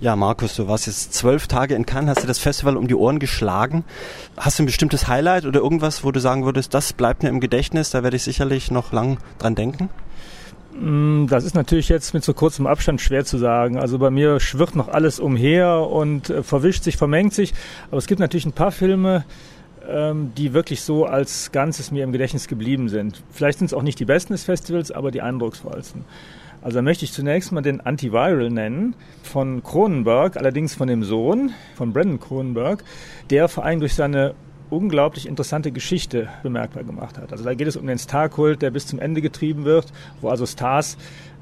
Ja, Markus, du warst jetzt zwölf Tage in Cannes, hast du das Festival um die Ohren geschlagen. Hast du ein bestimmtes Highlight oder irgendwas, wo du sagen würdest, das bleibt mir im Gedächtnis, da werde ich sicherlich noch lang dran denken? Mm, das ist natürlich jetzt mit so kurzem Abstand schwer zu sagen. Also bei mir schwirrt noch alles umher und äh, verwischt sich, vermengt sich. Aber es gibt natürlich ein paar Filme, ähm, die wirklich so als Ganzes mir im Gedächtnis geblieben sind. Vielleicht sind es auch nicht die besten des Festivals, aber die eindrucksvollsten. Also da möchte ich zunächst mal den Antiviral nennen von Cronenberg, allerdings von dem Sohn von Brandon Cronenberg, der vor allem durch seine unglaublich interessante Geschichte bemerkbar gemacht hat. Also da geht es um den Starkult, der bis zum Ende getrieben wird, wo also Stars,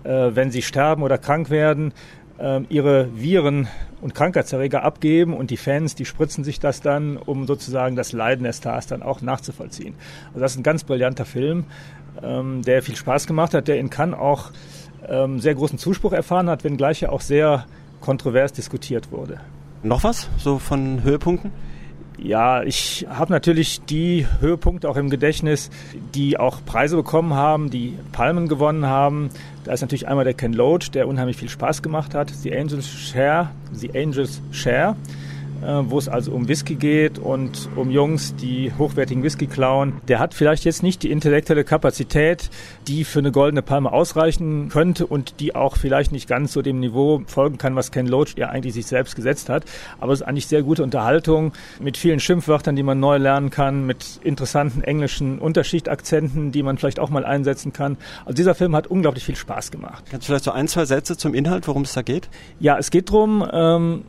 äh, wenn sie sterben oder krank werden, äh, ihre Viren und Krankheitserreger abgeben und die Fans, die spritzen sich das dann, um sozusagen das Leiden der Stars dann auch nachzuvollziehen. Also das ist ein ganz brillanter Film, ähm, der viel Spaß gemacht hat, der in Cannes auch ähm, sehr großen Zuspruch erfahren hat, wenngleich er auch sehr kontrovers diskutiert wurde. Noch was so von Höhepunkten? Ja, ich habe natürlich die Höhepunkte auch im Gedächtnis, die auch Preise bekommen haben, die Palmen gewonnen haben. Da ist natürlich einmal der Ken Loach, der unheimlich viel Spaß gemacht hat. The Angels Share, The Angels Share wo es also um Whisky geht und um Jungs, die hochwertigen Whisky klauen. Der hat vielleicht jetzt nicht die intellektuelle Kapazität, die für eine goldene Palme ausreichen könnte und die auch vielleicht nicht ganz so dem Niveau folgen kann, was Ken Loach ja eigentlich sich selbst gesetzt hat. Aber es ist eigentlich sehr gute Unterhaltung mit vielen Schimpfwörtern, die man neu lernen kann, mit interessanten englischen Unterschichtakzenten, die man vielleicht auch mal einsetzen kann. Also dieser Film hat unglaublich viel Spaß gemacht. Kannst du vielleicht so ein, zwei Sätze zum Inhalt, worum es da geht? Ja, es geht darum, ähm,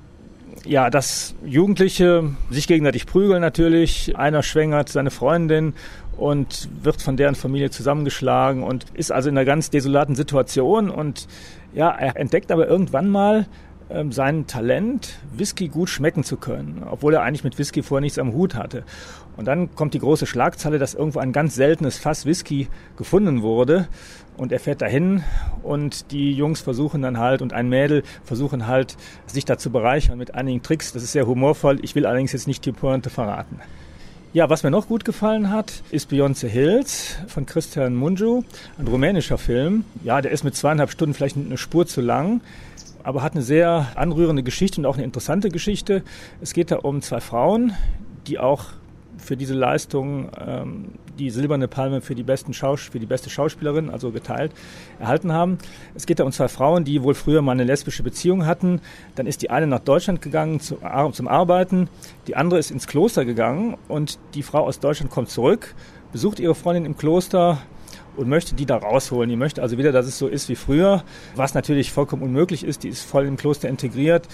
ja, dass Jugendliche sich gegenseitig prügeln natürlich. Einer schwängert seine Freundin und wird von deren Familie zusammengeschlagen und ist also in einer ganz desolaten Situation und ja, er entdeckt aber irgendwann mal ähm, sein Talent, Whisky gut schmecken zu können, obwohl er eigentlich mit Whisky vorher nichts am Hut hatte. Und dann kommt die große Schlagzeile, dass irgendwo ein ganz seltenes Fass Whisky gefunden wurde. Und er fährt dahin und die Jungs versuchen dann halt und ein Mädel versuchen halt, sich da zu bereichern mit einigen Tricks. Das ist sehr humorvoll. Ich will allerdings jetzt nicht die Pointe verraten. Ja, was mir noch gut gefallen hat, ist Beyoncé Hills von Christian Munju, ein rumänischer Film. Ja, der ist mit zweieinhalb Stunden vielleicht eine Spur zu lang aber hat eine sehr anrührende Geschichte und auch eine interessante Geschichte. Es geht da um zwei Frauen, die auch für diese Leistung ähm, die silberne Palme für die, besten für die beste Schauspielerin, also geteilt, erhalten haben. Es geht da um zwei Frauen, die wohl früher mal eine lesbische Beziehung hatten. Dann ist die eine nach Deutschland gegangen zu, zum Arbeiten, die andere ist ins Kloster gegangen und die Frau aus Deutschland kommt zurück, besucht ihre Freundin im Kloster, und möchte die da rausholen. Die möchte also wieder, dass es so ist wie früher, was natürlich vollkommen unmöglich ist. Die ist voll im Kloster integriert.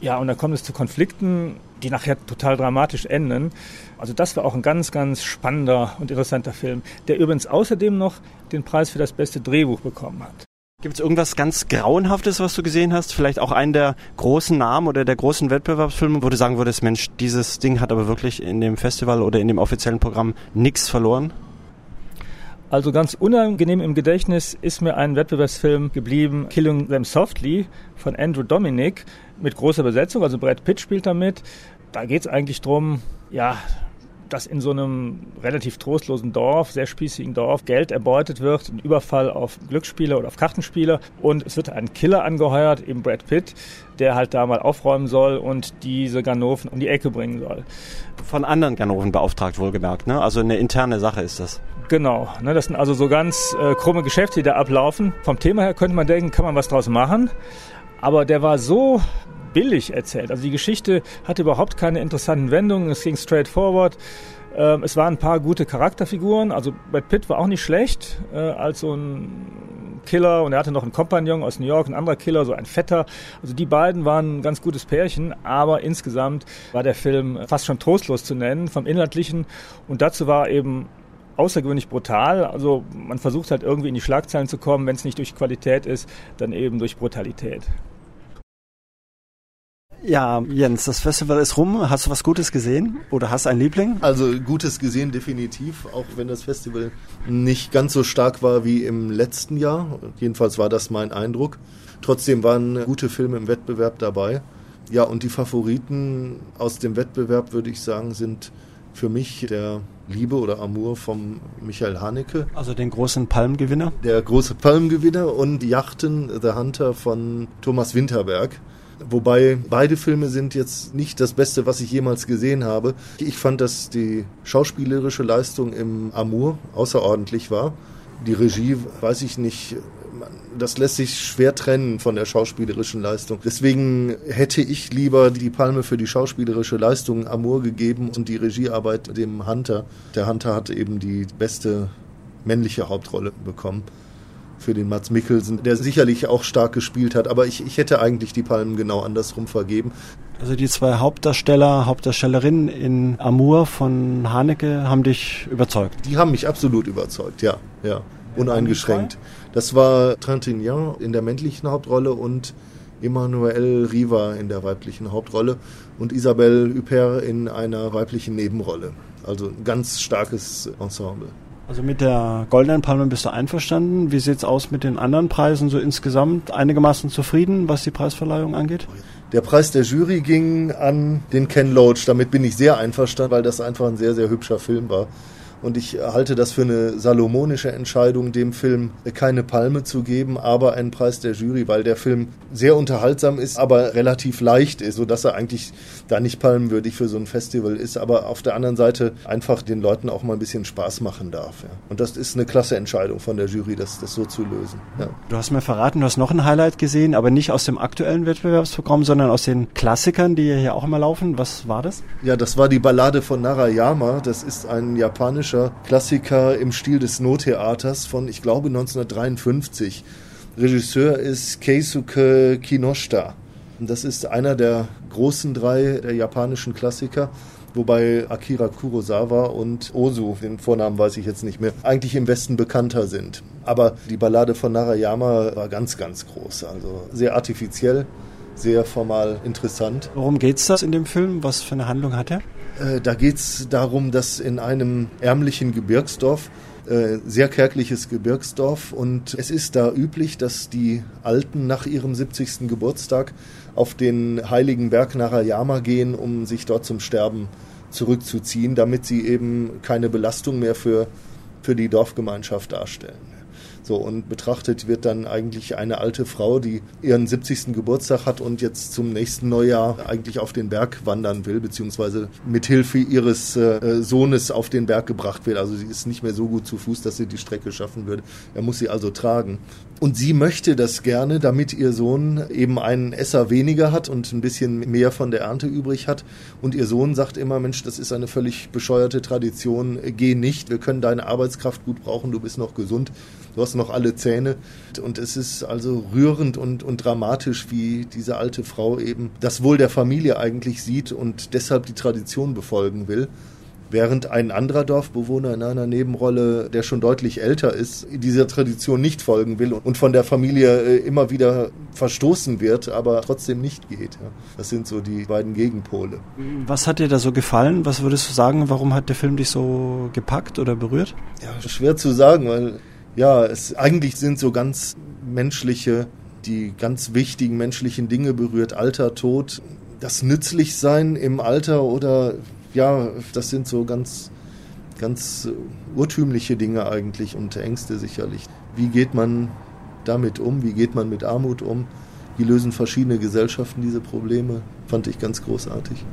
Ja, und dann kommt es zu Konflikten, die nachher total dramatisch enden. Also das war auch ein ganz, ganz spannender und interessanter Film, der übrigens außerdem noch den Preis für das beste Drehbuch bekommen hat. Gibt es irgendwas ganz Grauenhaftes, was du gesehen hast? Vielleicht auch einen der großen Namen oder der großen Wettbewerbsfilme, wo du sagen würdest, Mensch, dieses Ding hat aber wirklich in dem Festival oder in dem offiziellen Programm nichts verloren? Also ganz unangenehm im Gedächtnis ist mir ein Wettbewerbsfilm geblieben, Killing Them Softly von Andrew Dominic mit großer Besetzung, also Brad Pitt spielt damit. Da geht es eigentlich drum, ja, dass in so einem relativ trostlosen Dorf, sehr spießigen Dorf, Geld erbeutet wird, ein Überfall auf Glücksspieler oder auf Kartenspieler und es wird ein Killer angeheuert, eben Brad Pitt, der halt da mal aufräumen soll und diese Ganoven um die Ecke bringen soll. Von anderen Ganoven beauftragt wohlgemerkt, ne? Also eine interne Sache ist das. Genau, ne, das sind also so ganz äh, krumme Geschäfte, die da ablaufen. Vom Thema her könnte man denken, kann man was draus machen. Aber der war so billig erzählt. Also die Geschichte hatte überhaupt keine interessanten Wendungen. Es ging straight forward. Ähm, es waren ein paar gute Charakterfiguren. Also Brad Pitt war auch nicht schlecht äh, als so ein Killer und er hatte noch einen Kompagnon aus New York, ein anderer Killer, so ein Fetter. Also die beiden waren ein ganz gutes Pärchen, aber insgesamt war der Film fast schon trostlos zu nennen vom Inhaltlichen und dazu war eben außergewöhnlich brutal. Also man versucht halt irgendwie in die Schlagzeilen zu kommen, wenn es nicht durch Qualität ist, dann eben durch Brutalität. Ja, Jens, das Festival ist rum. Hast du was Gutes gesehen oder hast einen Liebling? Also Gutes gesehen definitiv, auch wenn das Festival nicht ganz so stark war wie im letzten Jahr. Jedenfalls war das mein Eindruck. Trotzdem waren gute Filme im Wettbewerb dabei. Ja, und die Favoriten aus dem Wettbewerb, würde ich sagen, sind für mich der Liebe oder Amour vom Michael Haneke. Also den großen Palmgewinner? Der große Palmgewinner und Yachten The Hunter von Thomas Winterberg Wobei beide Filme sind jetzt nicht das Beste, was ich jemals gesehen habe. Ich fand, dass die schauspielerische Leistung im Amour außerordentlich war. Die Regie, weiß ich nicht, das lässt sich schwer trennen von der schauspielerischen Leistung. Deswegen hätte ich lieber die Palme für die schauspielerische Leistung Amour gegeben und die Regiearbeit dem Hunter. Der Hunter hat eben die beste männliche Hauptrolle bekommen für den Mats Mikkelsen, der sicherlich auch stark gespielt hat, aber ich, ich hätte eigentlich die Palmen genau andersrum vergeben. Also die zwei Hauptdarsteller, Hauptdarstellerinnen in Amour von Haneke haben dich überzeugt? Die haben mich absolut überzeugt, ja, ja, uneingeschränkt. Das war Trintignant in der männlichen Hauptrolle und Emmanuel Riva in der weiblichen Hauptrolle und Isabelle Huppert in einer weiblichen Nebenrolle. Also ein ganz starkes Ensemble. Also mit der Goldenen Palme bist du einverstanden. Wie sieht es aus mit den anderen Preisen so insgesamt? Einigermaßen zufrieden, was die Preisverleihung angeht? Der Preis der Jury ging an den Ken Loach. Damit bin ich sehr einverstanden, weil das einfach ein sehr, sehr hübscher Film war. Und ich halte das für eine salomonische Entscheidung, dem Film keine Palme zu geben, aber einen Preis der Jury, weil der Film sehr unterhaltsam ist, aber relativ leicht ist, sodass er eigentlich da nicht palmenwürdig für so ein Festival ist, aber auf der anderen Seite einfach den Leuten auch mal ein bisschen Spaß machen darf. Ja. Und das ist eine klasse Entscheidung von der Jury, das, das so zu lösen. Ja. Du hast mir verraten, du hast noch ein Highlight gesehen, aber nicht aus dem aktuellen Wettbewerbsprogramm, sondern aus den Klassikern, die hier auch immer laufen. Was war das? Ja, das war die Ballade von Narayama. Das ist ein japanischer japanischer Klassiker im Stil des No-Theaters von, ich glaube, 1953. Regisseur ist Keisuke Kinoshita. Das ist einer der großen drei der japanischen Klassiker, wobei Akira Kurosawa und Ozu, den Vornamen weiß ich jetzt nicht mehr, eigentlich im Westen bekannter sind. Aber die Ballade von Narayama war ganz, ganz groß, also sehr artifiziell, sehr formal interessant. Worum geht's das in dem Film? Was für eine Handlung hat er? Äh, da geht es darum, dass in einem ärmlichen Gebirgsdorf äh, sehr kärgliches Gebirgsdorf und es ist da üblich, dass die Alten nach ihrem 70. Geburtstag auf den heiligen Berg Narayama gehen, um sich dort zum Sterben zurückzuziehen, damit sie eben keine Belastung mehr für, für die Dorfgemeinschaft darstellen. So, und betrachtet wird dann eigentlich eine alte Frau, die ihren 70. Geburtstag hat und jetzt zum nächsten Neujahr eigentlich auf den Berg wandern will, beziehungsweise mit Hilfe ihres äh, Sohnes auf den Berg gebracht wird. Also sie ist nicht mehr so gut zu Fuß, dass sie die Strecke schaffen würde. Er muss sie also tragen. Und sie möchte das gerne, damit ihr Sohn eben einen Esser weniger hat und ein bisschen mehr von der Ernte übrig hat. Und ihr Sohn sagt immer, Mensch, das ist eine völlig bescheuerte Tradition, geh nicht, wir können deine Arbeitskraft gut brauchen, du bist noch gesund du hast noch alle Zähne. Und es ist also rührend und, und dramatisch, wie diese alte Frau eben das Wohl der Familie eigentlich sieht und deshalb die Tradition befolgen will. Während ein anderer Dorfbewohner in einer Nebenrolle, der schon deutlich älter ist, dieser Tradition nicht folgen will und von der Familie äh, immer wieder verstoßen wird, aber trotzdem nicht geht. Das sind so die beiden Gegenpole. Was hat dir da so gefallen? Was würdest du sagen, warum hat der Film dich so gepackt oder berührt? Ja, schwer zu sagen, weil ja, es eigentlich sind so ganz menschliche, die ganz wichtigen menschlichen Dinge berührt. Alter, Tod, das Nützlichsein im Alter oder ja, das sind so ganz, ganz urtümliche Dinge eigentlich und Ängste sicherlich. Wie geht man damit um? Wie geht man mit Armut um? Wie lösen verschiedene Gesellschaften diese Probleme? Fand ich ganz großartig.